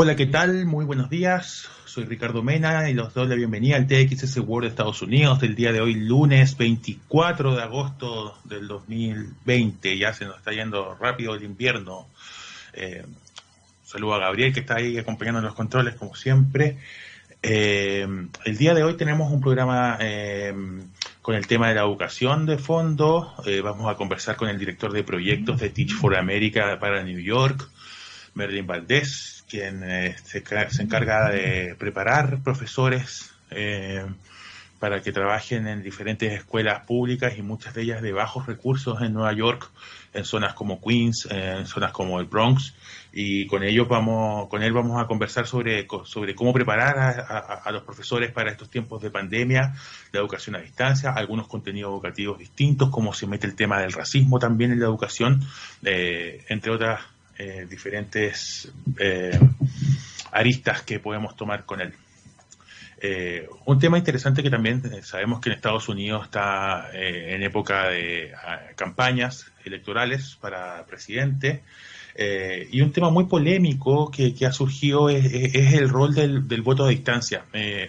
Hola, ¿qué tal? Muy buenos días. Soy Ricardo Mena y los doy la bienvenida al TXS World de Estados Unidos del día de hoy, lunes 24 de agosto del 2020. Ya se nos está yendo rápido el invierno. Eh, saludo a Gabriel que está ahí acompañando los controles como siempre. Eh, el día de hoy tenemos un programa eh, con el tema de la educación de fondo. Vamos a conversar con el director de proyectos de Teach for America para New York, Merlin Valdés quien eh, se, encarga de preparar profesores eh, para que trabajen en diferentes escuelas públicas y muchas de ellas de bajos recursos en Nueva York, en zonas como Queens, en zonas como el Bronx, y con ellos vamos, con él vamos a conversar sobre, sobre cómo preparar a, los profesores para estos tiempos de pandemia, la educación a distancia, algunos contenidos educativos distintos, cómo se mete el tema del racismo también en la educación, eh, entre otras eh, diferentes eh, aristas que podemos tomar con él. Eh, un tema interesante que también sabemos que en Estados Unidos está en época de campañas electorales para presidente. y un tema muy polémico que, ha surgido es, el rol del, voto a distancia.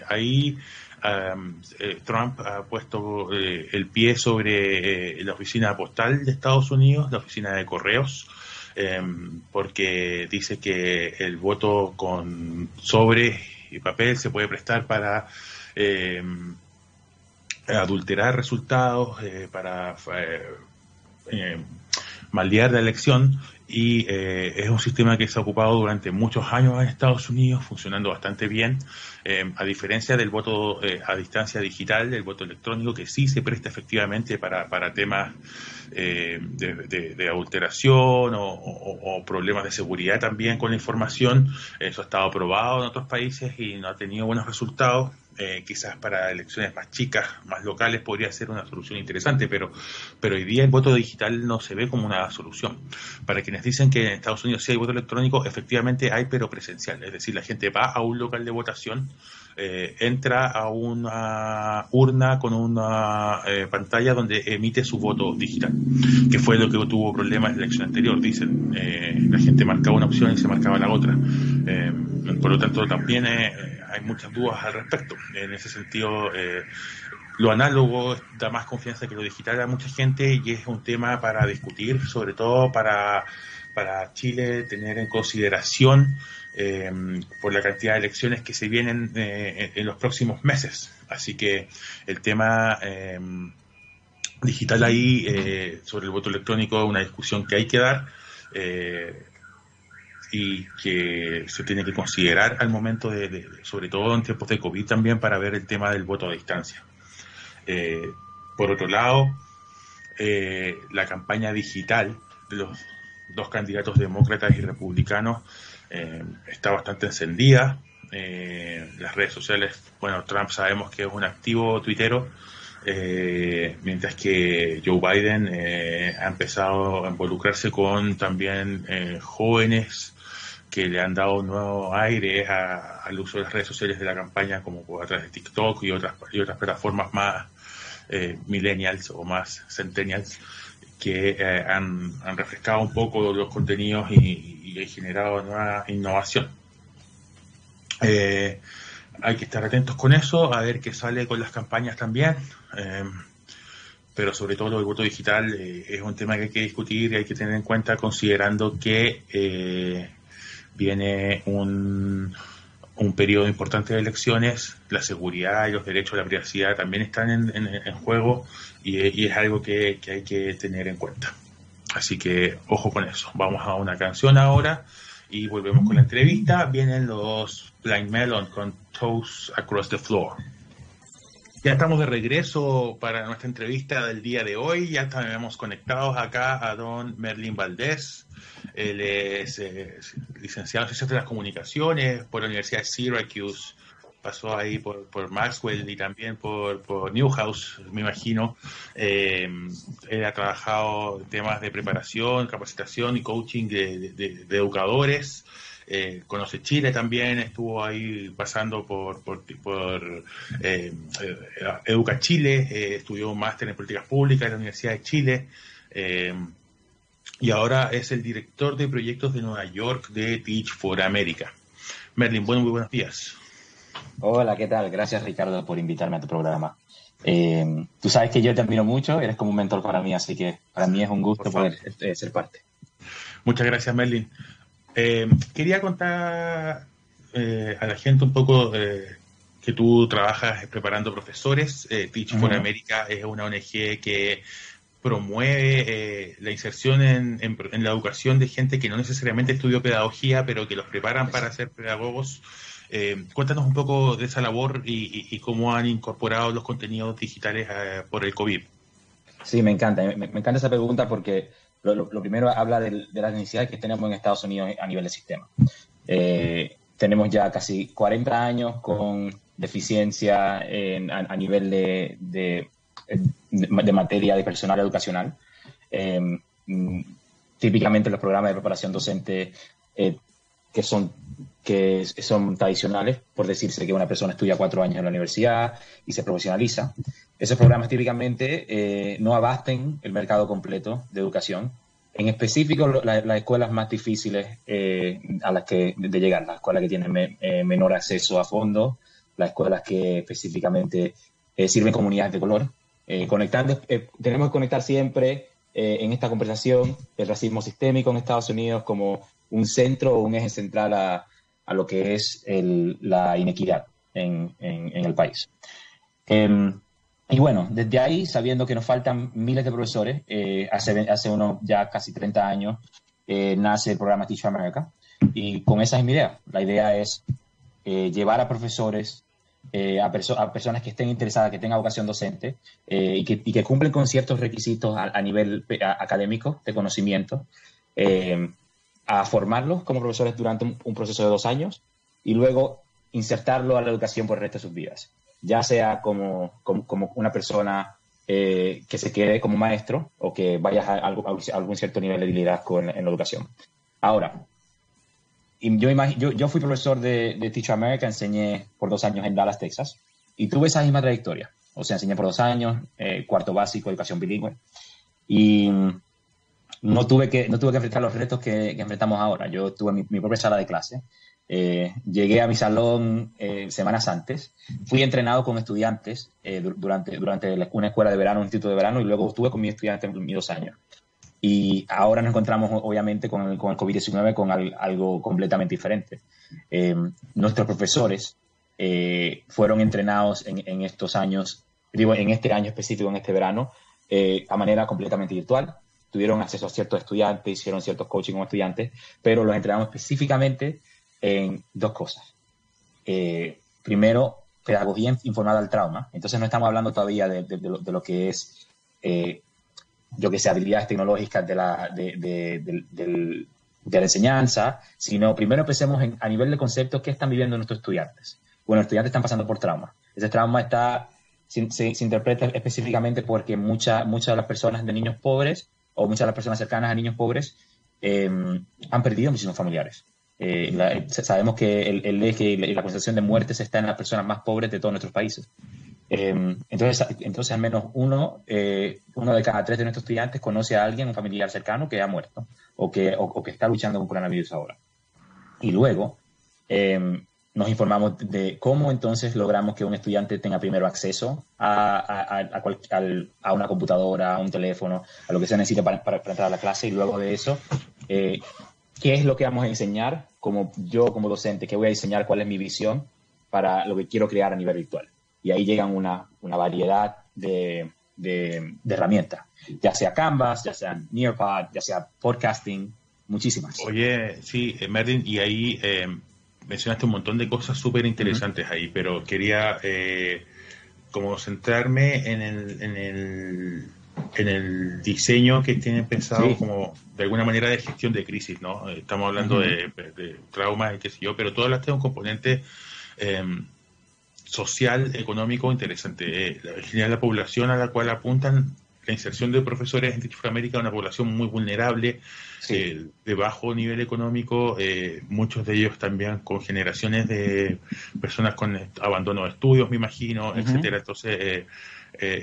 ahí Trump ha puesto el pie sobre la oficina postal de Estados Unidos, la oficina de correos, Em, porque dice que el voto con sobre y papel se puede prestar para em, adulterar resultados, eh, para eh, em, maldear la elección y eh, es un sistema que se ha ocupado durante muchos años en Estados Unidos, funcionando bastante bien, eh, a diferencia del voto eh, a distancia digital, del voto electrónico, que sí se presta efectivamente para, para temas de, adulteración o, problemas de seguridad también con la información. Eso ha estado aprobado en otros países y no ha tenido buenos resultados. Eh, quizás para elecciones más chicas, más locales, podría ser una solución interesante, pero, pero hoy día el voto digital no se ve como una solución. Para quienes dicen que en Estados Unidos sí hay voto electrónico, efectivamente hay, pero presencial. Es decir, la gente va a un local de votación, eh, entra a una urna con una eh, pantalla donde emite su voto digital, que fue lo que tuvo problemas en la elección anterior. Dicen, la gente marcaba una opción y se marcaba la otra. por lo tanto, también hay muchas dudas al respecto. En ese sentido, eh, lo análogo da más confianza que lo digital a mucha gente y es un tema para discutir, sobre todo para, para Chile tener en consideración eh, por la cantidad de elecciones que se vienen eh, en, los próximos meses. Así que el tema digital ahí sobre el voto electrónico una discusión que hay que dar y que se tiene que considerar al momento de, sobre todo en tiempos de COVID también, para ver el tema del voto a distancia. Eh, por otro lado, eh, la campaña digital de los dos candidatos demócratas y republicanos eh, está bastante encendida. las redes sociales, bueno, Trump sabemos que es un activo tuitero, mientras que Joe Biden ha empezado a involucrarse con también jóvenes que le han dado un nuevo aire al uso de las redes sociales de la campaña, como a través de TikTok y otras, y otras plataformas más eh, millennials o más centennials, que eh, han, refrescado un poco los contenidos y, y generado nueva innovación. Eh, hay que estar atentos con eso, a ver qué sale con las campañas también. pero sobre todo el voto digital es un tema que hay que discutir y hay que tener en cuenta considerando que viene un, un periodo importante de elecciones, la seguridad y los derechos a la privacidad también están en, juego y, es algo que, hay que tener en cuenta. Así que ojo con eso. Vamos a una canción ahora y volvemos con la entrevista. Vienen los Blind Melon con Toes Across the Floor. Ya estamos de regreso para nuestra entrevista del día de hoy. Ya estamos conectados acá a don Merlin Valdés. Él es, eh, licenciado en Ciencias de las Comunicaciones por la Universidad de Syracuse. Pasó ahí por, Maxwell y también por, Newhouse, me imagino. Eh, él ha trabajado en temas de preparación, capacitación y coaching de educadores. Eh, conoce Chile también, estuvo ahí pasando por, por, eh, eh, Educa Chile, estudió un máster en políticas públicas en la Universidad de Chile y ahora es el director de proyectos de Nueva York de Teach for America. Merlin, bueno, muy buenos días. Hola, ¿qué tal? Gracias Ricardo por invitarme a tu programa. Eh, tú sabes que yo te admiro mucho, eres como un mentor para mí, así que para mí es un gusto poder eh, ser parte. Muchas gracias, Merlin. Eh, quería contar a la gente un poco que tú trabajas preparando profesores. Teach for America es una ONG que promueve la inserción en, en, la educación de gente que no necesariamente estudió pedagogía, pero que los preparan para ser pedagogos eh, cuéntanos un poco de esa labor y, cómo han incorporado los contenidos digitales eh, por el COVID. Sí, me encanta. Me, encanta esa pregunta porque lo, primero habla de, las necesidades que tenemos en Estados Unidos a nivel de sistema. Eh, tenemos ya casi 40 años con deficiencia a, nivel de, de, materia de personal educacional. Mm, típicamente los programas de preparación docente que son que son tradicionales, por decirse que una persona estudia cuatro años en la universidad y se profesionaliza. Esos programas típicamente eh, no abasten el mercado completo de educación. En específico, las escuelas más difíciles eh, a las que de llegar, las escuelas que tienen eh, menor acceso a fondos, las escuelas que específicamente sirven comunidades de color. conectando, tenemos que conectar siempre en esta conversación el racismo sistémico en Estados Unidos como un centro o un eje central a, a lo que es la inequidad en, en, el país. Em, y bueno, desde ahí, sabiendo que nos faltan miles de profesores, eh, hace, hace unos ya casi 30 años eh, nace el programa Teach America. Y con esa es mi idea. La idea es eh, llevar a profesores, a, a, personas que estén interesadas, que tengan vocación docente y que, y, que, cumplen con ciertos requisitos a, a nivel académico de conocimiento a formarlos como profesores durante un, proceso de dos años y luego insertarlo a la educación por el resto de sus vidas, ya sea como, como, una persona eh, que se quede como maestro o que vaya a, algún cierto nivel de liderazgo en, en la educación. Ahora, yo, yo, yo, fui profesor de, de Teach America, enseñé por dos años en Dallas, Texas, y tuve esa misma trayectoria. O sea, enseñé por dos años, eh, cuarto básico, educación bilingüe. Y no tuve que, no tuve que enfrentar los retos que, enfrentamos ahora. Yo tuve mi, propia sala de clase. Eh, llegué a mi salón eh, semanas antes. Fui entrenado con estudiantes eh, durante, durante una escuela de verano, un instituto de verano, y luego estuve con mis estudiantes mis dos años. Y ahora nos encontramos, obviamente, con el, con el COVID-19 con algo completamente diferente. nuestros profesores fueron entrenados en, en, estos años, digo, en este año específico, en este verano, a manera completamente virtual tuvieron acceso a ciertos estudiantes, hicieron ciertos coaching con estudiantes, pero los entrenamos específicamente en dos cosas. Eh, primero, pedagogía informada al trauma. Entonces no estamos hablando todavía de, lo, que es, eh, yo que sé, habilidades tecnológicas de la, de, la enseñanza, sino primero empecemos a nivel de conceptos que están viviendo nuestros estudiantes. Bueno, los estudiantes están pasando por trauma. Ese trauma está, se, se, interpreta específicamente porque muchas muchas de las personas de niños pobres o muchas de las personas cercanas a niños pobres em, han perdido muchísimos familiares. Eh, sabemos que el, eje y la, concentración de muertes está en las personas más pobres de todos nuestros países. Em, entonces, entonces, al menos uno, eh, uno de cada tres de nuestros estudiantes conoce a alguien, un familiar cercano, que ha muerto o que, o, que está luchando con coronavirus ahora. Y luego, em, nos informamos de cómo entonces logramos que un estudiante tenga primero acceso a, a, una computadora, a un teléfono, a lo que se necesita para, entrar a la clase y luego de eso, eh, qué es lo que vamos a enseñar, como yo como docente, qué voy a diseñar, cuál es mi visión para lo que quiero crear a nivel virtual. Y ahí llegan una, una variedad de, de, herramientas, ya sea Canvas, ya sea Nearpod, ya sea podcasting, muchísimas. Oye, sí, eh, Merlin, y ahí... Eh mencionaste un montón de cosas súper interesantes ahí, pero quería eh, como centrarme en el, en el, en el diseño que tienen pensado como de alguna manera de gestión de crisis, ¿no? Estamos hablando de, traumas y qué sé yo, pero todo esto es un componente em, social, económico interesante. Eh, la, la población a la cual apuntan la inserción de profesores en Teach América una población muy vulnerable, eh, de bajo nivel económico, eh, muchos de ellos también con generaciones de personas con abandono de estudios, me imagino, etcétera. Entonces, eh,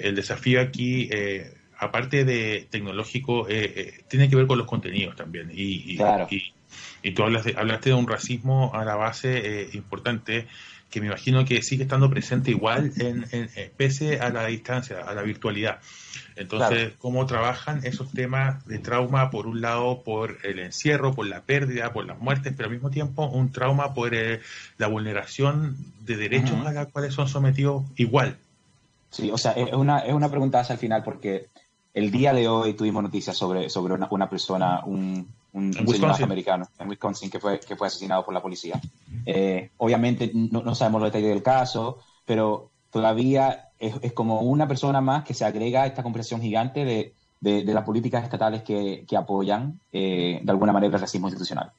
el desafío aquí, aparte de tecnológico, tiene que ver con los contenidos también. Y, Y tú hablas hablaste de un racismo a la base eh, importante que me imagino que sigue estando presente igual en, pese a la distancia, a la virtualidad. Entonces, ¿cómo trabajan esos temas de trauma, por un lado, por el encierro, por la pérdida, por las muertes, pero al mismo tiempo un trauma por eh, la vulneración de derechos a los cuales son sometidos igual? Sí, o sea, es una, es una pregunta hacia el final porque el día de hoy tuvimos noticias sobre, sobre una, una persona, un, un, señor americano en Wisconsin que fue, que fue asesinado por la policía. Eh, obviamente no, no, sabemos los detalles del caso, pero todavía es, es, como una persona más que se agrega a esta conversación gigante de, de, las políticas estatales que, que apoyan eh, de alguna manera el racismo institucional.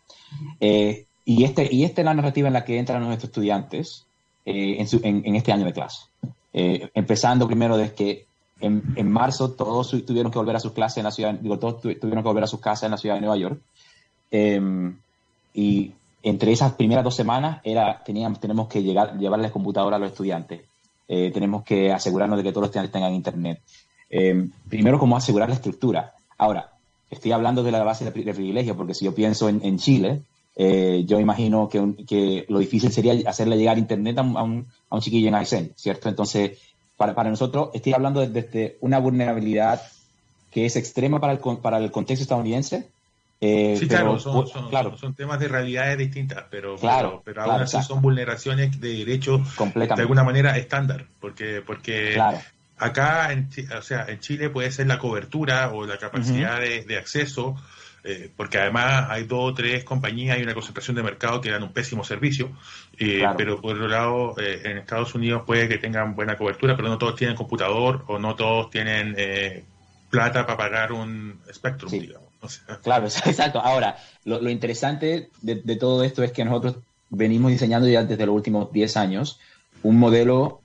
Eh, y, este, y esta es la narrativa en la que entran nuestros estudiantes en, en, en, este año de clase. empezando primero desde que en, marzo todos tuvieron que volver a sus clases en la ciudad, digo, todos tuvieron que volver a sus casas en la ciudad de Nueva York. Em, y entre esas primeras dos semanas era, teníamos, tenemos que llegar, llevarles computadora a los estudiantes. Eh, tenemos que asegurarnos de que todos los estudiantes tengan internet. Em, primero, cómo asegurar la estructura. Ahora, estoy hablando de la base de, privilegio, porque si yo pienso en, Chile, eh, yo imagino que, que, lo difícil sería hacerle llegar internet a un, a un, chiquillo en Aysén, ¿cierto? Entonces, para, para nosotros, estoy hablando desde, una vulnerabilidad que es extrema para el, para el contexto estadounidense. Eh, sí, claro, son, claro, son, temas de realidades distintas, pero, claro, pero, aún así son vulneraciones de derechos de alguna manera estándar, porque, porque acá, en, o sea, en Chile puede ser la cobertura o la capacidad de, de, acceso eh, porque además hay dos o tres compañías y una concentración de mercado que dan un pésimo servicio, eh, pero por otro lado, eh, en Estados Unidos puede que tengan buena cobertura, pero no todos tienen computador o no todos tienen plata para pagar un Spectrum, digamos. Claro, exacto. Ahora, lo, interesante de, todo esto es que nosotros venimos diseñando ya desde los últimos 10 años un modelo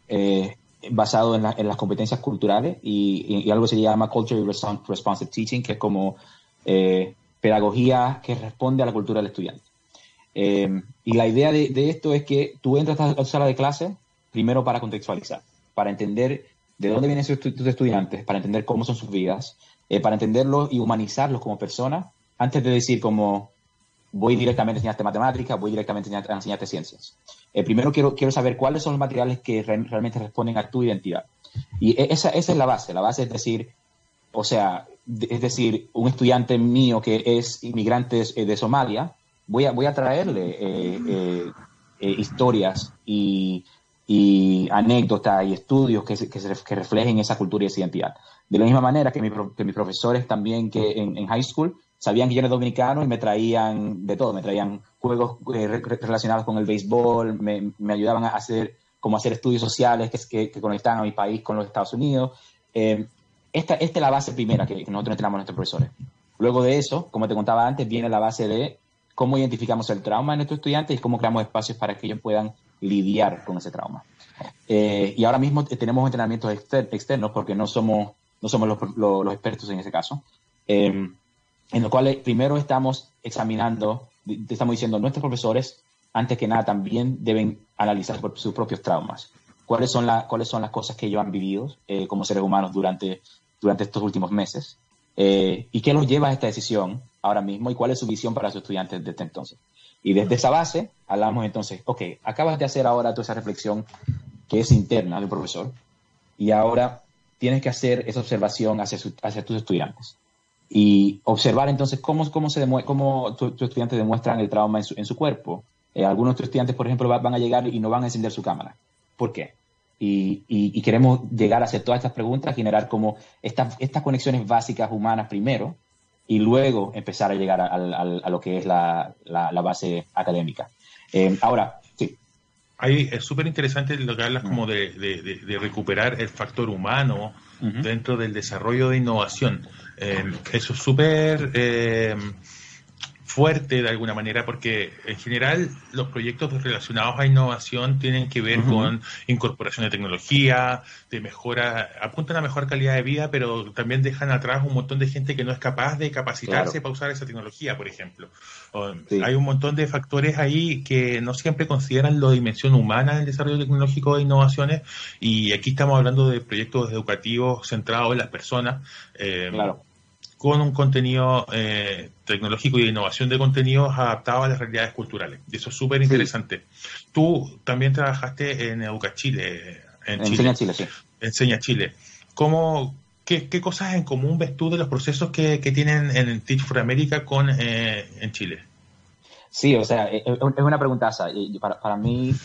basado en, las competencias culturales y, algo se llama Culture Responsive Teaching, que es como pedagogía que responde a la cultura del estudiante. Eh, y la idea de, esto es que tú entras a la sala de clase primero para contextualizar, para entender de dónde vienen tus estudiantes, para entender cómo son sus vidas, eh, para entenderlos y humanizarlos como personas, antes de decir como voy directamente a enseñarte matemáticas, voy directamente a enseñarte ciencias. Eh, primero quiero, quiero saber cuáles son los materiales que realmente responden a tu identidad. Y e, esa, esa es la base. La base es decir, o sea, es decir, un estudiante mío que es inmigrante de Somalia, voy a, voy a traerle eh, eh, eh, historias y, anécdotas y estudios que, que, reflejen esa cultura y esa identidad. De la misma manera que, mis profesores también que en, high school sabían que yo era dominicano y me traían de todo, me traían juegos relacionados con el béisbol, me, me, ayudaban a hacer como hacer estudios sociales que, que, conectaban a mi país con los Estados Unidos esta, esta es la base primera que, nosotros entrenamos a nuestros profesores. Luego de eso, como te contaba antes, viene la base de cómo identificamos el trauma en nuestros estudiantes y cómo creamos espacios para que ellos puedan lidiar con ese trauma. Eh, y ahora mismo tenemos entrenamientos externos porque no somos, no somos los, expertos en ese caso, em, en los cuales primero estamos examinando, estamos diciendo, nuestros profesores, antes que nada, también deben analizar sus propios traumas. Cuáles son, cuáles son las cosas que ellos han vivido eh, como seres humanos durante durante estos últimos meses eh, y qué los lleva a esta decisión ahora mismo y cuál es su visión para sus estudiantes desde entonces. Y desde esa base hablamos entonces, ok, acabas de hacer ahora toda esa reflexión que es interna del profesor y ahora tienes que hacer esa observación hacia, hacia tus estudiantes y observar entonces cómo, cómo, se cómo tus estudiantes demuestran el trauma en su, en su cuerpo. Eh, algunos de tus estudiantes, por ejemplo, van a llegar y no van a encender su cámara. ¿Por qué? Y, queremos llegar a hacer todas estas preguntas, generar como estas, estas conexiones básicas humanas primero y luego empezar a llegar a, lo que es la, base académica. Eh, ahora, sí. Ahí es súper interesante lo que hablas como de, recuperar el factor humano dentro del desarrollo de innovación. Eh, eso es súper... Eh, fuerte de alguna manera porque en general los proyectos relacionados a innovación tienen que ver con incorporación de tecnología, de mejora, apuntan a mejor calidad de vida, pero también dejan atrás un montón de gente que no es capaz de capacitarse para usar esa tecnología, por ejemplo. Hay un montón de factores ahí que no siempre consideran la dimensión humana del desarrollo tecnológico de innovaciones y aquí estamos hablando de proyectos educativos centrados en las personas. Eh, claro con un contenido eh, tecnológico y de innovación de contenidos adaptado a las realidades culturales. Y eso es súper interesante. Tú también trabajaste en Educa Chile. En Enseña Chile, sí. Enseña Chile. ¿Cómo, qué, cosas en común ves tú de los procesos que, tienen en Teach for America con, eh, en Chile? Sí, o sea, es una preguntaza. Para, para mí,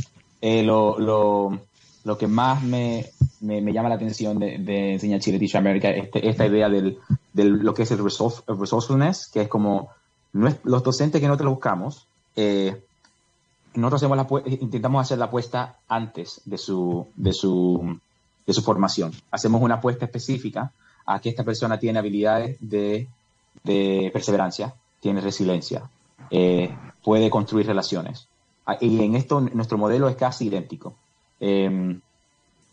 lo, lo, lo que más me, me, llama la atención de, de Enseña Chile, Teach America, este, esta idea del, del, lo que es el resourcefulness, que es como los docentes que nosotros buscamos, eh, nosotros hacemos la, intentamos hacer la apuesta antes de su, de, su, de su formación. Hacemos una apuesta específica a que esta persona tiene habilidades de, de perseverancia, tiene resiliencia, eh, puede construir relaciones. Ah, y en esto nuestro modelo es casi idéntico. Em,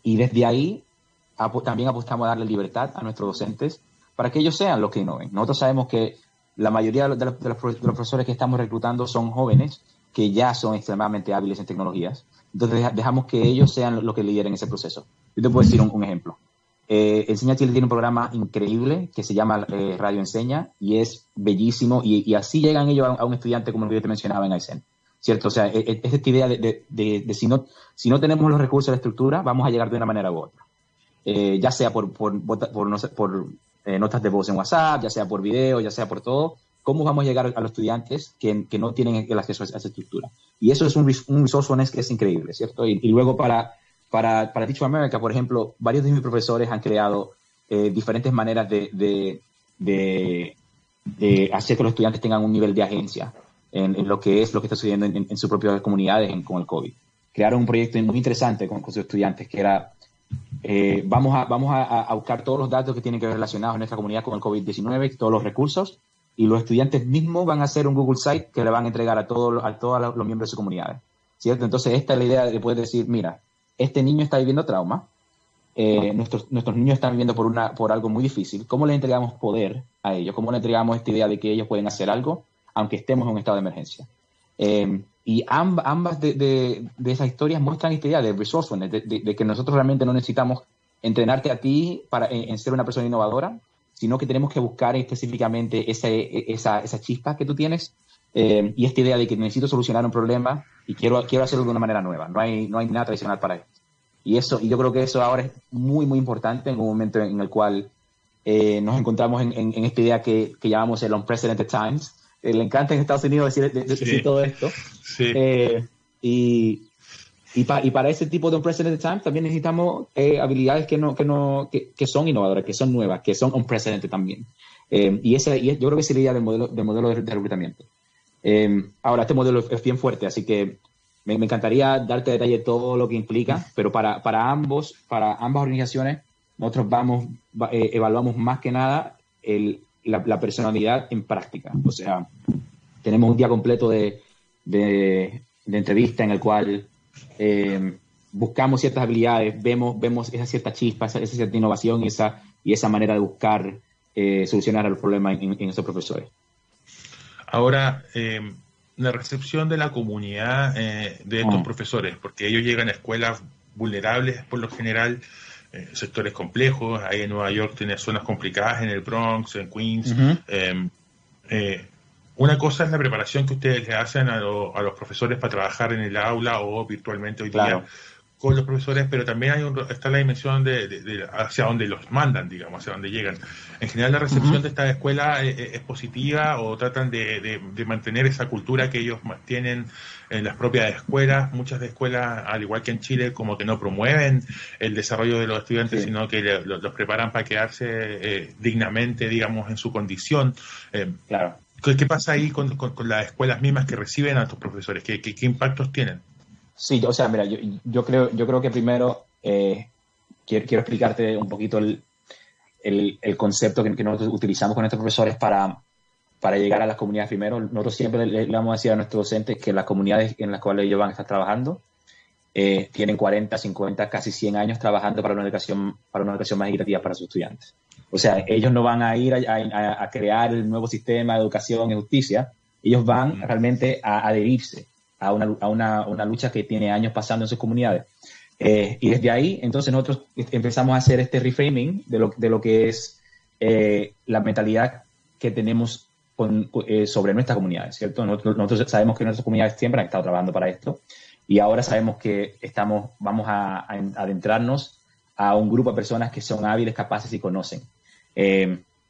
y desde ahí también apostamos a darle libertad a nuestros docentes para que ellos sean los que innoven. Nosotros sabemos que la mayoría de los, profesores que estamos reclutando son jóvenes que ya son extremadamente hábiles en tecnologías. Entonces dejamos que ellos sean los que lideren ese proceso. Yo te puedo decir un, ejemplo. Eh, Enseña Chile tiene un programa increíble que se llama eh, Radio Enseña y es bellísimo y, así llegan ellos a, un estudiante como el que yo te mencionaba en Aysén. ¿cierto? O sea, e, e, es, esta idea de, si, no, si no tenemos los recursos de estructura, vamos a llegar de una manera u otra. Eh, ya sea por, eh, notas de voz en WhatsApp, ya sea por video, ya sea por todo, ¿cómo vamos a llegar a los estudiantes que, no tienen el acceso a esa estructura? Y eso es un, un resourcefulness que es increíble, ¿cierto? Y, luego para, para, para Teach America, por ejemplo, varios de mis profesores han creado eh, diferentes maneras de, de, de hacer que los estudiantes tengan un nivel de agencia en, lo que es lo que está sucediendo en, sus propias comunidades con el COVID. Crearon un proyecto muy interesante con, sus estudiantes que era, eh, vamos, a, vamos a, buscar todos los datos que tienen que ver relacionados en nuestra comunidad con el COVID-19, todos los recursos, y los estudiantes mismos van a hacer un Google Site que le van a entregar a todos a todos los miembros de su comunidad. ¿cierto? Entonces, esta es la idea de poder decir, mira, este niño está viviendo trauma, eh, nuestros, nuestros niños están viviendo por, una, por algo muy difícil, ¿cómo le entregamos poder a ellos? ¿Cómo le entregamos esta idea de que ellos pueden hacer algo aunque estemos en un estado de emergencia. Eh, y ambas de, esas historias muestran esta idea de resourcefulness, de, que nosotros realmente no necesitamos entrenarte a ti para, en, ser una persona innovadora, sino que tenemos que buscar específicamente esa, esa, esa chispa que tú tienes eh, y esta idea de que necesito solucionar un problema y quiero, quiero hacerlo de una manera nueva. No hay, no hay nada tradicional para eso. Y, eso, y yo creo que eso ahora es muy, muy importante en un momento en el cual eh, nos encontramos en, en, esta idea que, que llamamos el unprecedented times, eh, le encanta en Estados Unidos decir, todo esto. Eh, y, y, para ese tipo de unprecedented times también necesitamos eh, habilidades que, no, que, no, que, son innovadoras, que son nuevas, que son unprecedented también. y, esa, y yo creo que es la idea del modelo, del modelo de, reclutamiento. ahora, este modelo es bien fuerte, así que me, encantaría darte detalle todo lo que implica, pero para, para ambos, para ambas organizaciones, nosotros vamos, evaluamos más que nada el, la, personalidad en práctica. O sea, tenemos un día completo de, de, entrevista en el cual eh, buscamos ciertas habilidades, vemos, vemos esa cierta chispa, esa, cierta innovación y esa, y esa manera de buscar eh, solucionar el problema en, en, esos profesores. Ahora, eh, la recepción de la comunidad de estos ah. profesores, porque ellos llegan a escuelas vulnerables por lo general, eh, sectores complejos. Ahí en Nueva York tiene zonas complicadas, en el Bronx, en Queens. Em, eh, una cosa es la preparación que ustedes le hacen a, los profesores para trabajar en el aula o virtualmente hoy día con los profesores, pero también hay está la dimensión de, hacia dónde los mandan, digamos, hacia dónde llegan. En general la recepción de esta escuela eh, eh, es, positiva o tratan de, mantener esa cultura que ellos tienen en las propias escuelas. Muchas de escuelas, al igual que en Chile, como que no promueven el desarrollo de los estudiantes, sino que los, preparan para quedarse eh, dignamente, digamos, en su condición. claro. ¿Qué, pasa ahí con, las escuelas mismas que reciben a estos profesores? qué, qué impactos tienen? Sí, o sea, mira, yo, yo creo, yo creo que primero eh, quiero, quiero, explicarte un poquito el, el, concepto que, nosotros utilizamos con nuestros profesores para, para llegar a las comunidades primero. Nosotros siempre le, vamos a decir a nuestros docentes que las comunidades en las cuales ellos van a estar trabajando eh, tienen 40, 50, casi 100 años trabajando para una educación, para una educación más equitativa para sus estudiantes. O sea, ellos no van a ir a, a, crear el nuevo sistema de educación y justicia, ellos van realmente a adherirse a una, a una, una lucha que tiene años pasando en sus comunidades. Eh, y desde ahí, entonces nosotros empezamos a hacer este reframing de lo, de lo que es eh, la mentalidad que tenemos eh, sobre nuestras comunidades, ¿cierto? Nosotros, sabemos que nuestras comunidades siempre han estado trabajando para esto y ahora sabemos que estamos, vamos a, adentrarnos a un grupo de personas que son hábiles, capaces y conocen.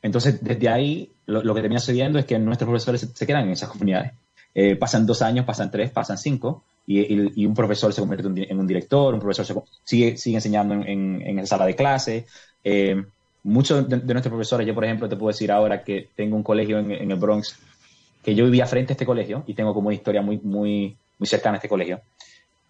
Entonces, desde ahí, lo, que termina sucediendo es que nuestros profesores se, quedan en esas comunidades. Eh, pasan dos años, pasan tres, pasan cinco, y, un profesor se convierte en un director, un profesor sigue, sigue enseñando en, en, esa sala de clase. Eh, muchos de, nuestros profesores, yo por ejemplo te puedo decir ahora que tengo un colegio en, el Bronx, que yo vivía frente a este colegio y tengo como una historia muy, muy, muy cercana a este colegio.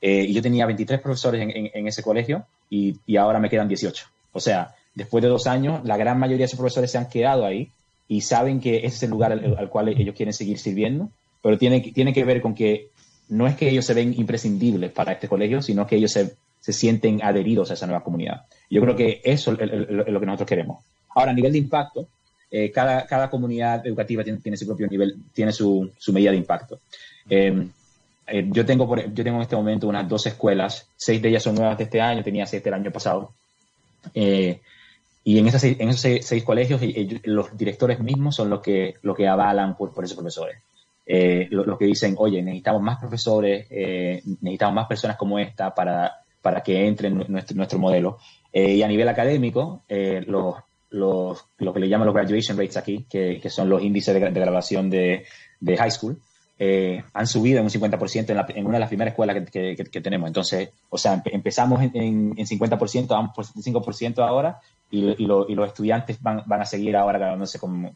Eh, y yo tenía 23 profesores en, ese colegio y, y, ahora me quedan 18. O sea, después de dos años, la gran mayoría de esos profesores se han quedado ahí y saben que ese es el lugar al, cual ellos quieren seguir sirviendo, pero tiene, tiene que ver con que no es que ellos se ven imprescindibles para este colegio, sino que ellos se, se sienten adheridos a esa nueva comunidad. Yo creo que eso es lo que nosotros queremos. Ahora, a nivel de impacto, eh, cada, cada, comunidad educativa tiene, su propio nivel, tiene su, su medida de impacto. Eh, eh, yo, tengo por, yo tengo en este momento unas dos escuelas, seis de ellas son nuevas de este año, tenía seis del año pasado. y en, esas esos seis, colegios, los directores mismos son los que, los que avalan por esos profesores eh, lo, que dicen, oye, necesitamos más profesores, eh, necesitamos más personas como esta para, para que entren en nuestro, nuestro modelo. Eh, y a nivel académico, los, los, lo que le llaman los graduation rates aquí, que, que son los índices de, de graduación de, de, high school, han subido en un 50% en, una de las primeras escuelas que, que, tenemos. Entonces, o sea, empezamos en, en, en 50%, vamos por 5% ahora, y, y, y, los estudiantes van, van a seguir ahora graduándose con,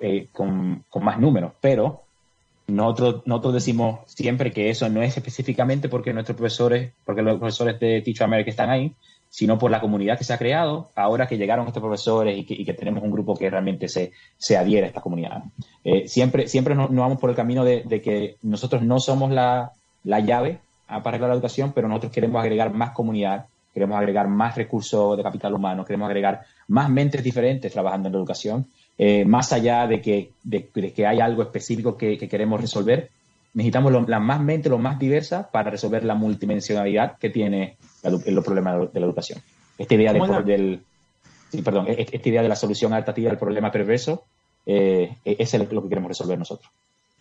eh, con, con, más números, pero nosotros, nosotros decimos siempre que eso no es específicamente porque nuestros profesores, porque los profesores de Teach America están ahí, sino por la comunidad que se ha creado ahora que llegaron estos profesores y que, y que tenemos un grupo que realmente se, se adhiere a esta comunidad. Eh, siempre siempre nos, vamos por el camino de, de, que nosotros no somos la, la llave para arreglar la educación, pero nosotros queremos agregar más comunidad, queremos agregar más recursos de capital humano, queremos agregar más mentes diferentes trabajando en la educación eh, más allá de que, de, que hay algo específico que, queremos resolver, necesitamos la más mente, lo más diversa para resolver la multidimensionalidad que tiene los problemas de la educación. Esta idea, del, perdón, e, esta idea de la solución adaptativa al problema perverso eh, e, es lo que queremos resolver nosotros.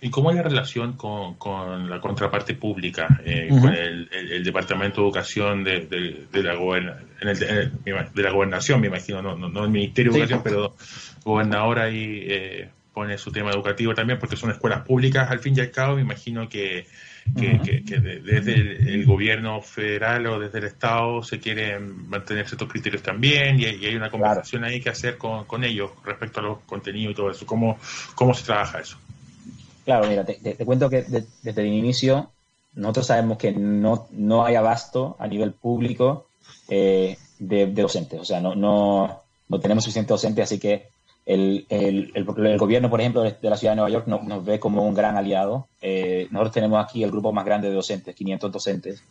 ¿Y cómo es la relación con, con la contraparte pública, eh, con el, Departamento de Educación de, de, la, de la Gobernación, me imagino, no, no, el Ministerio de Educación, pero gobernador ahí eh, pone su tema educativo también, porque son escuelas públicas al fin y al cabo, me imagino que, que, desde el, gobierno federal o desde el Estado se quieren mantener ciertos criterios también y, hay una conversación ahí que hacer con, con ellos respecto a los contenidos y todo eso. ¿Cómo, cómo se trabaja eso? Claro, mira, te, cuento que desde el inicio nosotros sabemos que no, no hay abasto a nivel público eh, de, docentes. O sea, no, no, no tenemos suficiente docente, así que el, el, el, gobierno, por ejemplo, de, la ciudad de Nueva York nos, ve como un gran aliado. Eh, nosotros tenemos aquí el grupo más grande de docentes, 500 docentes,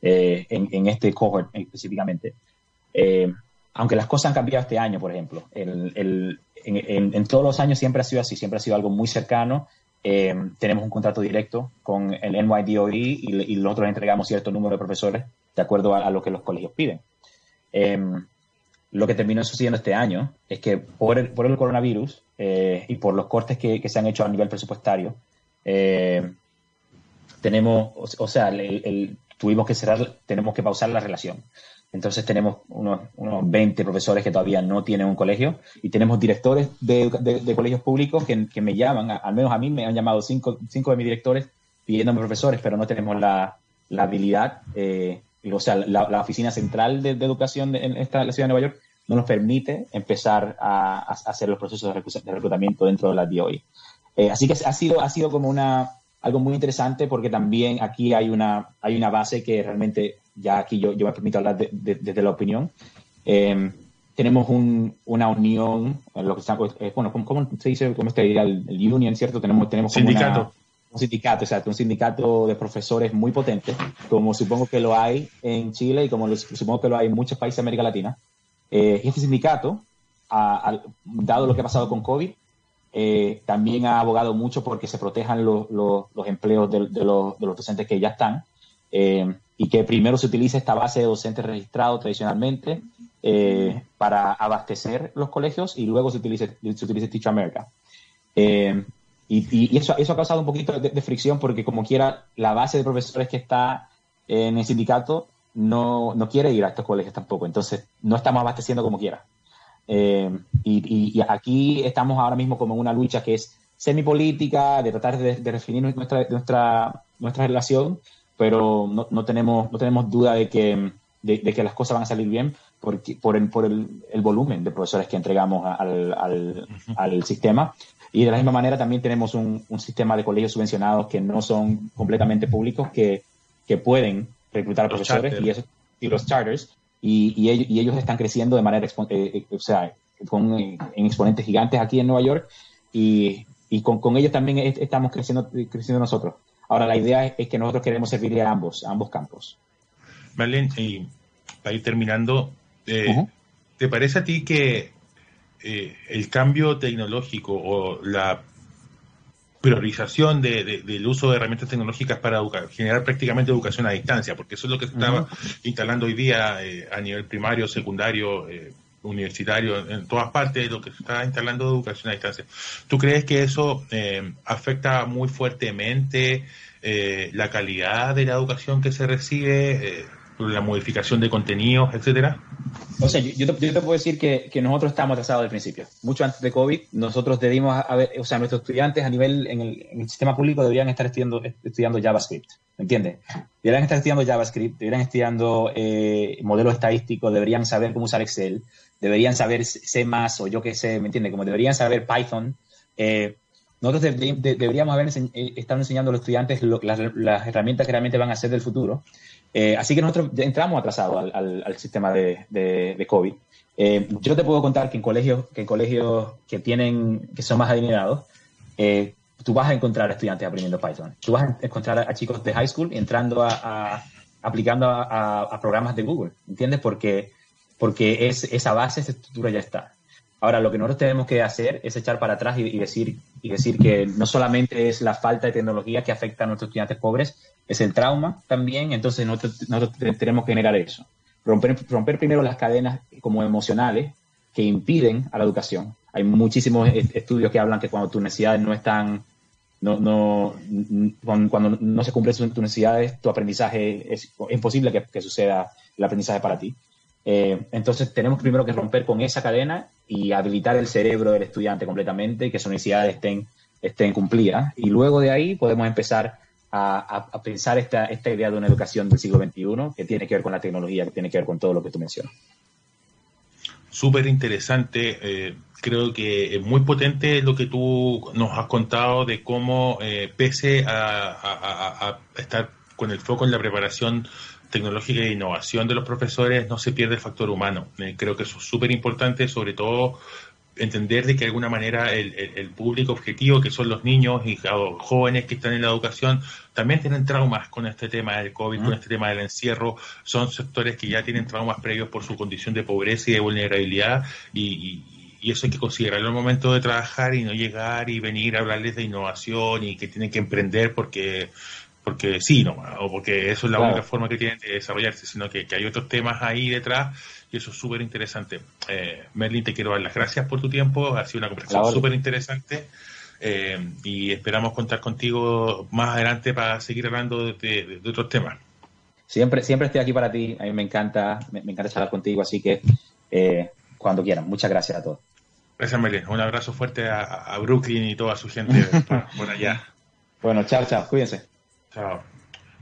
eh, en, en, este cohort específicamente. aunque las cosas han cambiado este año, por ejemplo. El, el, en, en, todos los años siempre ha sido así, siempre ha sido algo muy cercano eh, tenemos un contrato directo con el NYDOE y, y, nosotros entregamos cierto número de profesores de acuerdo a, lo que los colegios piden. Eh, lo que terminó sucediendo este año es que por el, por el coronavirus eh, y por los cortes que, se han hecho a nivel presupuestario, tenemos, o, sea, el, tuvimos que cerrar, tenemos que pausar la relación. Entonces tenemos unos, unos 20 profesores que todavía no tienen un colegio y tenemos directores de, de, colegios públicos que, me llaman, al menos a mí me han llamado cinco, cinco de mis directores pidiéndome profesores, pero no tenemos la, habilidad, eh, o sea, la, oficina central de, educación en esta, la ciudad de Nueva York no nos permite empezar a, a hacer los procesos de reclutamiento dentro de la DOI. Eh, así que ha sido, ha sido como una, algo muy interesante porque también aquí hay una, hay una base que realmente ya aquí yo, yo me permito hablar desde la opinión. Em, tenemos un, una unión, lo que está, eh, bueno, ¿cómo, se dice? ¿Cómo se el, el, union, cierto? Tenemos, tenemos sindicato. un sindicato, exacto, un sindicato de profesores muy potente, como supongo que lo hay en Chile y como supongo que lo hay en muchos países de América Latina. Eh, este sindicato, dado lo que ha pasado con COVID, eh, también ha abogado mucho porque se protejan los, empleos de, los, docentes que ya están. Eh, y que primero se utilice esta base de docentes registrados tradicionalmente eh, para abastecer los colegios y luego se utiliza, se utiliza Teach America. Y, eso ha causado un poquito de, fricción porque como quiera, la base de profesores que está en el sindicato no, no quiere ir a estos colegios tampoco. Entonces, no estamos abasteciendo como quiera. Eh, y, aquí estamos ahora mismo como en una lucha que es semipolítica, de tratar de, definir nuestra, nuestra, nuestra relación, pero no, no, tenemos, no tenemos duda de que, de, que las cosas van a salir bien porque, por, el, por el, el volumen de profesores que entregamos al, al, al, sistema. Y de la misma manera también tenemos un, un, sistema de colegios subvencionados que no son completamente públicos, que, que pueden reclutar profesores y, eso, y los charters y, ellos, están creciendo de manera, eh, eh, o sea, con, eh, en exponentes gigantes aquí en Nueva York y, con, ellos también estamos creciendo, creciendo nosotros. Ahora, la idea es, que nosotros queremos servir a ambos, a ambos campos. Marlene, y para ir terminando, ¿te parece a ti que el cambio tecnológico o la priorización del uso de herramientas tecnológicas para generar prácticamente educación a distancia, porque eso es lo que se estaba instalando hoy día eh, a nivel primario, secundario, eh, universitario, en todas partes, lo que se está instalando educación a distancia. ¿Tú crees que eso eh, afecta muy fuertemente la calidad de la educación que se recibe? La modificación de contenidos, etcétera? O sea, yo, te, puedo decir que, nosotros estamos atrasados al principio. Mucho antes de COVID, nosotros debimos haber, o sea, nuestros estudiantes a nivel en el, sistema público deberían estar estudiando, estudiando JavaScript, ¿me entiendes? Deberían estar estudiando JavaScript, deberían estar estudiando eh, modelos estadísticos, deberían saber cómo usar Excel, deberían saber C+, o yo qué sé, ¿me entiendes? Como deberían saber Python. Eh, nosotros deberíamos haber eh, estado enseñando a los estudiantes las, las, herramientas que realmente van a ser del futuro eh, así que nosotros entramos atrasados al, sistema de, COVID. Eh, yo te puedo contar que en colegios que, en colegios que, tienen, que son más adinerados, eh, tú vas a encontrar estudiantes aprendiendo Python. Tú vas a encontrar a, chicos de high school entrando a, aplicando a, programas de Google, ¿entiendes? Porque, porque es, esa base, esa estructura ya está. Ahora, lo que nosotros tenemos que hacer es echar para atrás y, decir, y decir que no solamente es la falta de tecnología que afecta a nuestros estudiantes pobres, es el trauma también, entonces nosotros, tenemos que generar eso. Romper, romper primero las cadenas como emocionales que impiden a la educación. Hay muchísimos estudios que hablan que cuando tus necesidades no están, no, no, cuando, no se cumplen tus necesidades, tu aprendizaje es imposible que, que suceda el aprendizaje para ti. Eh, entonces tenemos primero que romper con esa cadena y habilitar el cerebro del estudiante completamente, que sus necesidades estén, estén cumplidas. Y luego de ahí podemos empezar a, pensar esta, esta idea de una educación del siglo XXI que tiene que ver con la tecnología, que tiene que ver con todo lo que tú mencionas. Súper interesante. Eh, creo que es muy potente lo que tú nos has contado de cómo, eh, pese a, estar con el foco en la preparación tecnológica e innovación de los profesores, no se pierde el factor humano. Eh, creo que eso es súper importante, sobre todo entender de que de alguna manera el, el, público objetivo, que son los niños y jóvenes que están en la educación, también tienen traumas con este tema del COVID, con este tema del encierro. Son sectores que ya tienen traumas previos por su condición de pobreza y de vulnerabilidad y, y eso hay que considerarlo al momento de trabajar y no llegar y venir a hablarles de innovación y que tienen que emprender porque porque sí, no, o porque eso es la única forma que tienen de desarrollarse, sino que, que hay otros temas ahí detrás y eso es súper interesante. Eh, Merlin, te quiero dar las gracias por tu tiempo, ha sido una conversación súper interesante eh, y esperamos contar contigo más adelante para seguir hablando de, otros temas. Siempre, siempre estoy aquí para ti, a mí me encanta, me, encanta charlar contigo, así que eh, cuando quieran, muchas gracias a todos. Gracias, Merlin. Un abrazo fuerte a, Brooklyn y toda su gente por allá. Bueno, chao, chao, cuídense.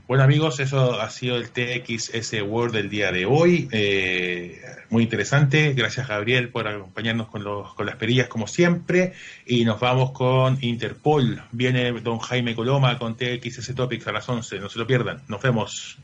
Bueno amigos, eso ha sido el TXS Word del día de hoy. Eh, muy interesante. Gracias Gabriel por acompañarnos con, los, con las perillas como siempre. Y nos vamos con Interpol. Viene don Jaime Coloma con TXS Topics a las 11. No se lo pierdan. Nos vemos.